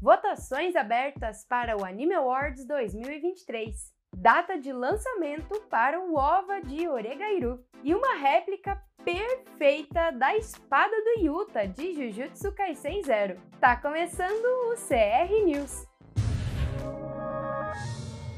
Votações abertas para o Anime Awards 2023. Data de lançamento para o OVA de Oregairu. E uma réplica perfeita da espada do Yuta de Jujutsu Kaisen Zero. Tá começando o CR News.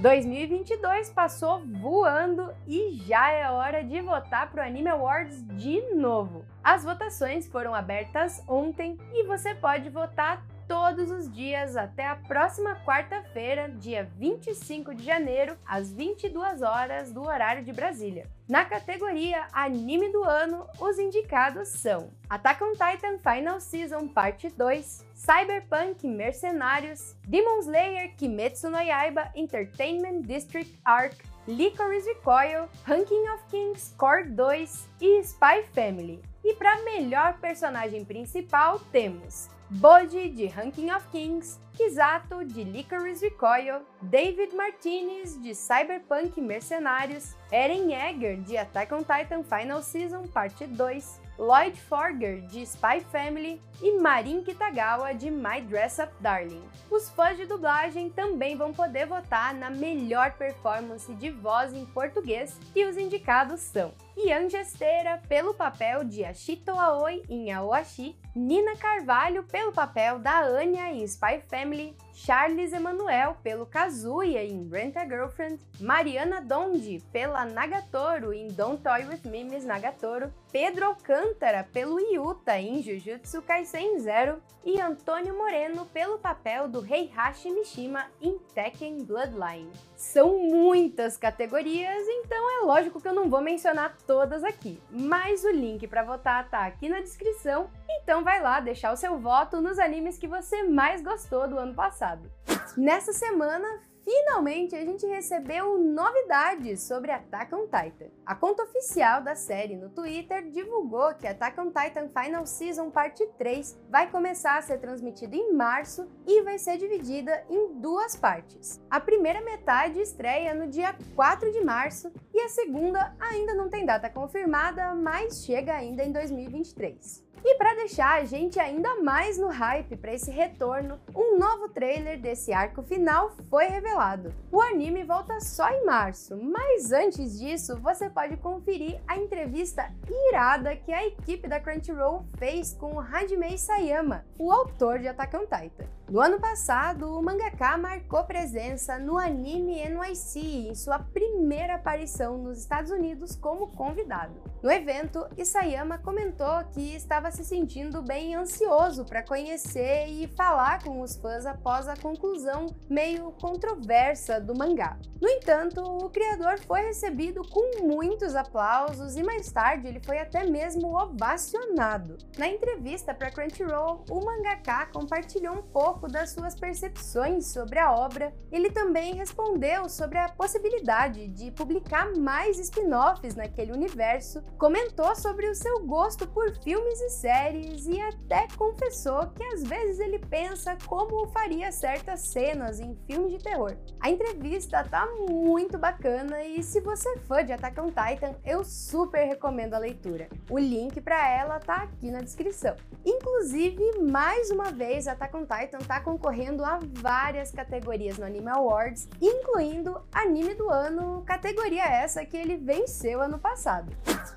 2022 passou voando e já é hora de votar para o Anime Awards de novo. As votações foram abertas ontem e você pode votar todos os dias até a próxima quarta-feira, dia 25 de janeiro, às 22 horas do horário de Brasília. Na categoria Anime do Ano, os indicados são Attack on Titan Final Season Parte 2, Cyberpunk Mercenários, Demon Slayer Kimetsu no Yaiba Entertainment District Arc, Licorice Recoil, Ranking of Kings Core 2 e Spy Family. E para melhor personagem principal temos Bodhi de Ranking of Kings, Kizato de Licorice Recoil, David Martinez de Cyberpunk Mercenários, Eren Yeager de Attack on Titan Final Season Parte 2, Lloyd Forger de Spy Family e Marin Kitagawa de My Dress Up Darling. Os fãs de dublagem também vão poder votar na melhor performance de voz em português e os indicados são Ian Gesteira pelo papel de Ashito Aoi em Aoashi, Nina Carvalho pelo papel da Anya em Spy Family, Charles Emanuel pelo Kazuya em Rent a Girlfriend, Mariana Dondi pela Nagatoro em Don't Toy With Me Miss Nagatoro, Pedro Alcântara pelo Yuta em Jujutsu Kaisen Zero e Antônio Moreno pelo papel do Heihachi Mishima em Tekken Bloodline. São muitas categorias, então é lógico que eu não vou mencionar todas aqui, mas o link para votar tá aqui na descrição, então vai lá deixar o seu voto nos animes que você mais gostou do ano passado. Nessa semana, finalmente a gente recebeu novidades sobre Attack on Titan. A conta oficial da série no Twitter divulgou que Attack on Titan Final Season Parte 3 vai começar a ser transmitida em março e vai ser dividida em duas partes. A primeira metade estreia no dia 4 de março e a segunda ainda não tem data confirmada, mas chega ainda em 2023. E para deixar a gente ainda mais no hype para esse retorno, um novo trailer desse arco final foi revelado. O anime volta só em março, mas antes disso, você pode conferir a entrevista irada que a equipe da Crunchyroll fez com o Hajime Sayama, o autor de Attack on Titan. No ano passado, o mangaka marcou presença no anime NYC em sua primeira aparição nos Estados Unidos como convidado. No evento, Isayama comentou que estava se sentindo bem ansioso para conhecer e falar com os fãs após a conclusão meio controversa do mangá. No entanto, o criador foi recebido com muitos aplausos e mais tarde ele foi até mesmo ovacionado. Na entrevista para Crunchyroll, o mangaka compartilhou um pouco das suas percepções sobre a obra. Ele também respondeu sobre a possibilidade de publicar mais spin-offs naquele universo comentou sobre o seu gosto por filmes e séries e até confessou que às vezes ele pensa como faria certas cenas em filmes de terror. A entrevista tá muito bacana e se você é fã de Attack on Titan, eu super recomendo a leitura. O link para ela tá aqui na descrição. Inclusive, mais uma vez, Attack on Titan tá concorrendo a várias categorias no Anime Awards, incluindo Anime do Ano, categoria essa que ele venceu ano passado.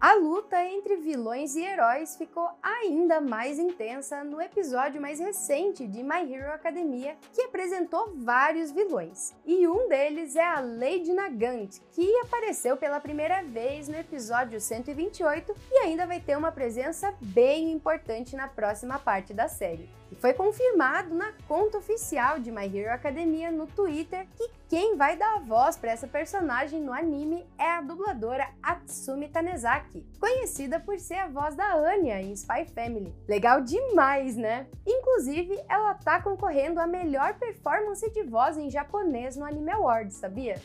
A luta entre vilões e heróis ficou ainda mais intensa no episódio mais recente de My Hero Academia, que apresentou vários vilões. E um deles é a Lady Nagant, que apareceu pela primeira vez no episódio 128 e ainda vai ter uma presença bem importante na próxima parte da série. E foi confirmado na conta oficial de My Hero Academia no Twitter que quem vai dar a voz para essa personagem no anime é a dubladora Atsumi Tanezaki, conhecida por ser a voz da Anya em Spy Family. Legal demais, né? Inclusive, ela tá concorrendo a melhor performance de voz em japonês no Anime Awards, sabia?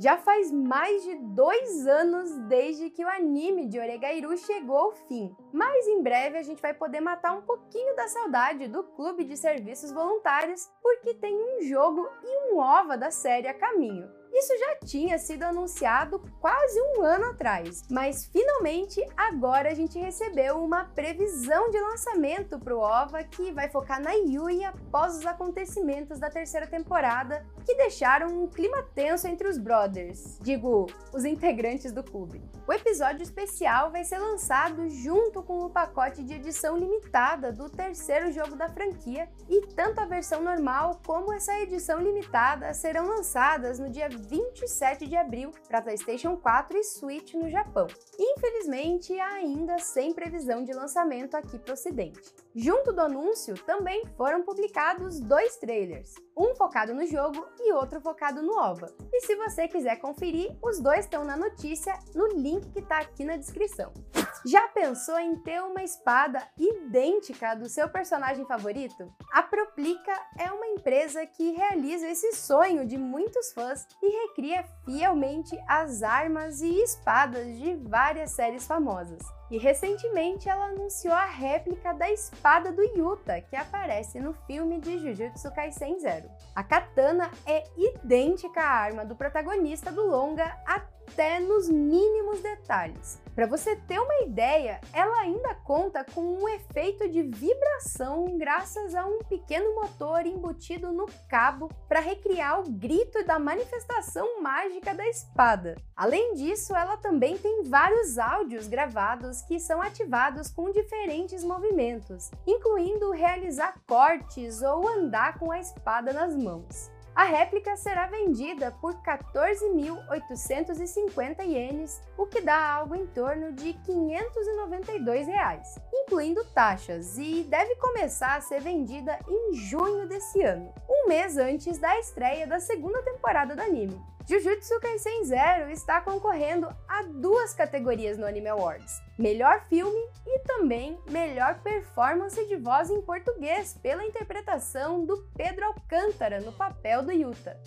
Já faz mais de dois anos desde que o anime de Oregairu chegou ao fim, mas em breve a gente vai poder matar um pouquinho da saudade do clube de serviços voluntários, porque tem um jogo e um OVA da série a caminho. Isso já tinha sido anunciado quase um ano atrás, mas finalmente agora a gente recebeu uma previsão de lançamento para o OVA que vai focar na Yui após os acontecimentos da terceira temporada que deixaram um clima tenso entre os brothers, digo, os integrantes do clube. O episódio especial vai ser lançado junto com o pacote de edição limitada do terceiro jogo da franquia, e tanto a versão normal como essa edição limitada serão lançadas no dia 27 de abril para PlayStation 4 e Switch no Japão. Infelizmente, ainda sem previsão de lançamento aqui para o Ocidente. Junto do anúncio, também foram publicados dois trailers, um focado no jogo e outro focado no OVA. E se você quiser conferir, os dois estão na notícia no link que está aqui na descrição. Já pensou em ter uma espada idêntica do seu personagem favorito? A Proplica é uma empresa que realiza esse sonho de muitos fãs e recria fielmente as armas e espadas de várias séries famosas. E recentemente ela anunciou a réplica da espada do Yuta, que aparece no filme de Jujutsu Kaisen Zero. A katana é idêntica à arma do protagonista do longa até nos mínimos detalhes. Para você ter uma ideia, ela ainda conta com um efeito de vibração graças a um pequeno motor embutido no cabo para recriar o grito da manifestação mágica da espada. Além disso, ela também tem vários áudios gravados que são ativados com diferentes movimentos, incluindo realizar cortes ou andar com a espada nas mãos. A réplica será vendida por 14.850 ienes, o que dá algo em torno de 592 reais, incluindo taxas, e deve começar a ser vendida em junho desse ano, um mês antes da estreia da segunda temporada do anime. Jujutsu Kaisen Zero está concorrendo a duas categorias no Anime Awards: Melhor Filme e também Melhor Performance de Voz em Português pela interpretação do Pedro Alcântara no papel do Yuta.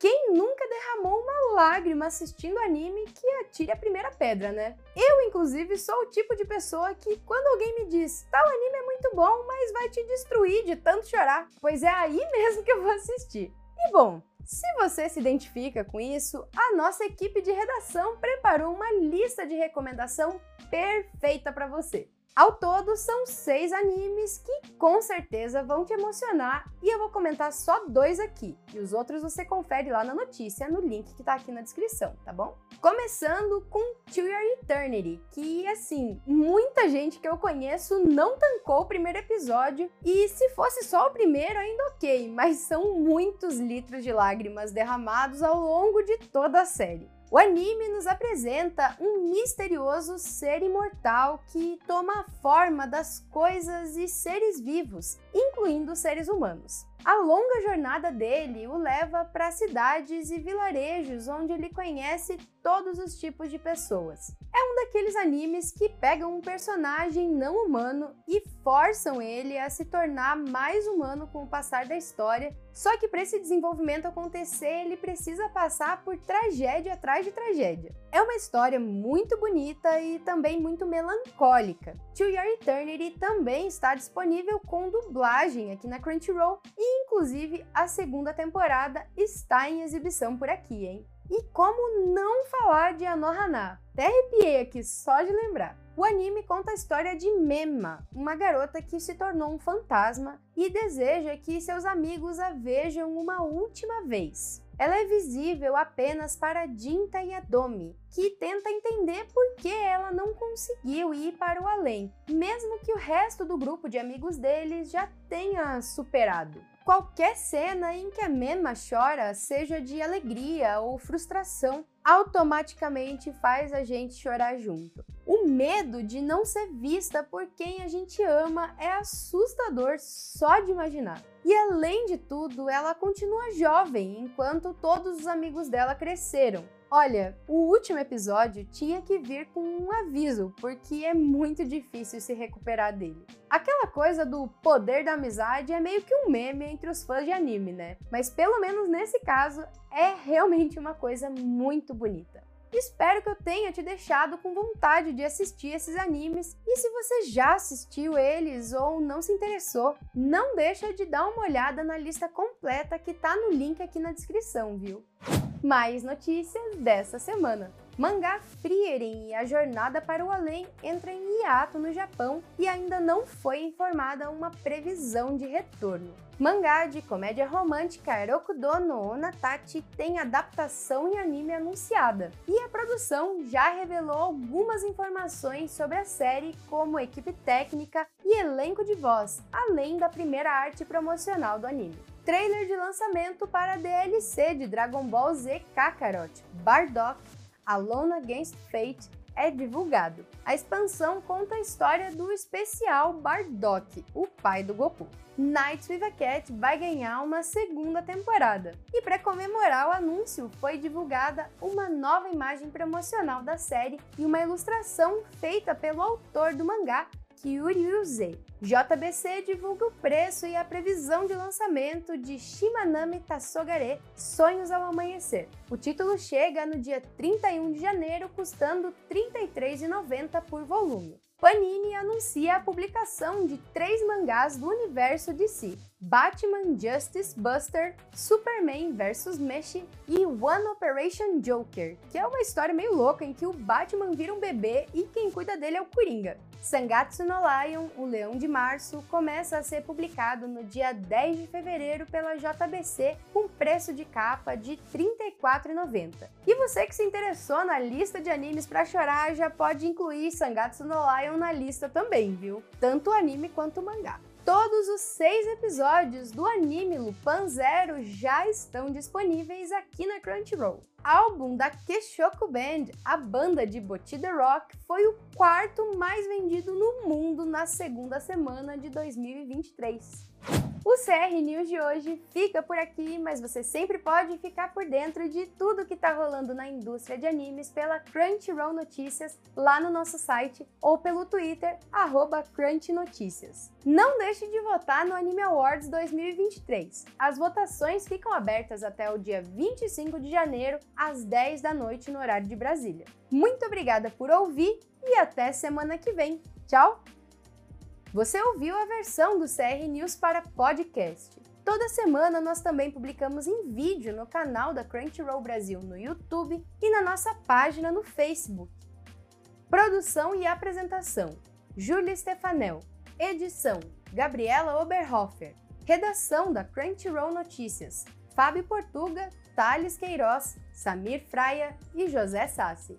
Quem nunca derramou uma lágrima assistindo anime que atire a primeira pedra, né? Eu, inclusive, sou o tipo de pessoa que, quando alguém me diz tal anime é muito bom, mas vai te destruir de tanto chorar, pois é aí mesmo que eu vou assistir. E bom, se você se identifica com isso, a nossa equipe de redação preparou uma lista de recomendação perfeita para você. Ao todo, são seis animes que com certeza vão te emocionar e eu vou comentar só dois aqui. E os outros você confere lá na notícia, no link que tá aqui na descrição, tá bom? Começando com To Your Eternity, que assim, muita gente que eu conheço não tancou o primeiro episódio e se fosse só o primeiro ainda ok, mas são muitos litros de lágrimas derramados ao longo de toda a série. O anime nos apresenta um misterioso ser imortal que toma a forma das coisas e seres vivos, incluindo seres humanos. A longa jornada dele o leva para cidades e vilarejos onde ele conhece todos os tipos de pessoas. É um daqueles animes que pegam um personagem não humano e forçam ele a se tornar mais humano com o passar da história. Só que para esse desenvolvimento acontecer, ele precisa passar por tragédia atrás de tragédia. É uma história muito bonita e também muito melancólica. To Your Eternity também está disponível com dublagem aqui na Crunchyroll e inclusive a segunda temporada está em exibição por aqui, hein? E como não falar de Anohana? Até arrepiei aqui só de lembrar. O anime conta a história de Mema, uma garota que se tornou um fantasma e deseja que seus amigos a vejam uma última vez. Ela é visível apenas para Jinta e Adomi, que tenta entender por que ela não conseguiu ir para o além, mesmo que o resto do grupo de amigos deles já tenha superado qualquer cena em que a Mema chora, seja de alegria ou frustração, automaticamente faz a gente chorar junto. O medo de não ser vista por quem a gente ama é assustador só de imaginar. E além de tudo, ela continua jovem enquanto todos os amigos dela cresceram. Olha, o último episódio tinha que vir com um aviso, porque é muito difícil se recuperar dele. Aquela coisa do poder da amizade é meio que um meme entre os fãs de anime, né? Mas pelo menos nesse caso é realmente uma coisa muito bonita. Espero que eu tenha te deixado com vontade de assistir esses animes e se você já assistiu eles ou não se interessou, não deixa de dar uma olhada na lista completa que tá no link aqui na descrição, viu? Mais notícias dessa semana. Mangá Frieren e a Jornada para o Além entra em hiato no Japão e ainda não foi informada uma previsão de retorno. Mangá de comédia romântica Rokudo no Onatachi tem adaptação em anime anunciada, e a produção já revelou algumas informações sobre a série, como equipe técnica e elenco de voz, além da primeira arte promocional do anime trailer de lançamento para a DLC de Dragon Ball Z Kakarot, Bardock Alone Against Fate é divulgado. A expansão conta a história do especial Bardock, o pai do Goku. Nights with a Cat vai ganhar uma segunda temporada. E para comemorar o anúncio, foi divulgada uma nova imagem promocional da série e uma ilustração feita pelo autor do mangá, Kyuryuze. JBC divulga o preço e a previsão de lançamento de Shimanami Tassogare Sonhos ao Amanhecer. O título chega no dia 31 de janeiro, custando R$ 33,90 por volume. Panini anuncia a publicação de três mangás do universo DC: Batman Justice Buster, Superman vs Mesh e One Operation Joker, que é uma história meio louca em que o Batman vira um bebê e quem cuida dele é o Coringa. Sangatsu no Lion, o Leão de Março, começa a ser publicado no dia 10 de fevereiro pela JBC com preço de capa de R$ 34,90. E você que se interessou na lista de animes para chorar já pode incluir Sangatsu no Lion na lista também, viu? Tanto o anime quanto o mangá. Todos os seis episódios do anime Lupin Zero já estão disponíveis aqui na Crunchyroll. Álbum da Keshoku Band, a banda de Boti The Rock, foi o quarto mais vendido no mundo na segunda semana de 2023. O CR News de hoje fica por aqui, mas você sempre pode ficar por dentro de tudo que está rolando na indústria de animes pela Crunchyroll Notícias lá no nosso site ou pelo Twitter @crunchnotícias. Não deixe de votar no Anime Awards 2023. As votações ficam abertas até o dia 25 de janeiro às 10 da noite no horário de Brasília. Muito obrigada por ouvir e até semana que vem. Tchau! Você ouviu a versão do CR News para podcast. Toda semana nós também publicamos em vídeo no canal da Crunchyroll Brasil no YouTube e na nossa página no Facebook. Produção e apresentação: Júlia Stefanel. Edição: Gabriela Oberhofer. Redação da Crunchyroll Notícias: Fábio Portuga, Thales Queiroz, Samir Fraia e José Sassi.